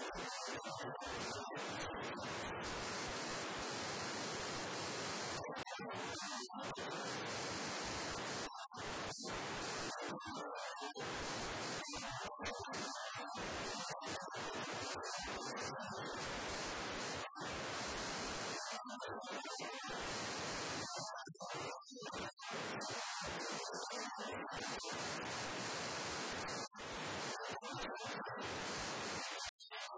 よし!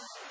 よし!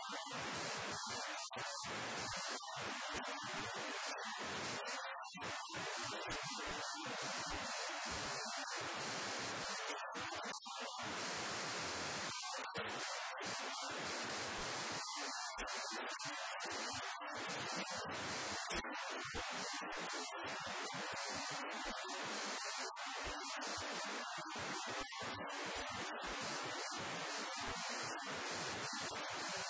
よし!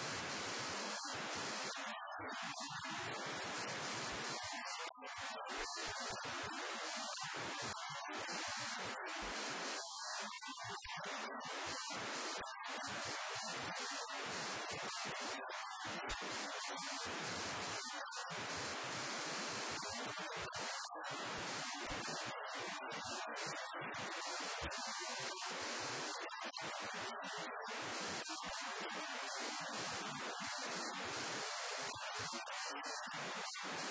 you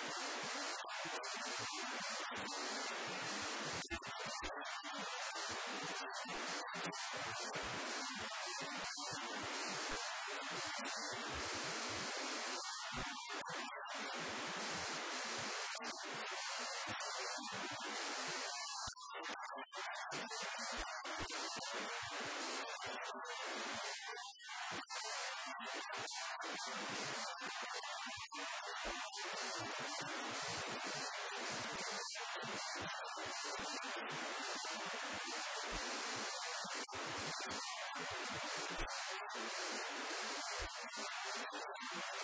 よし!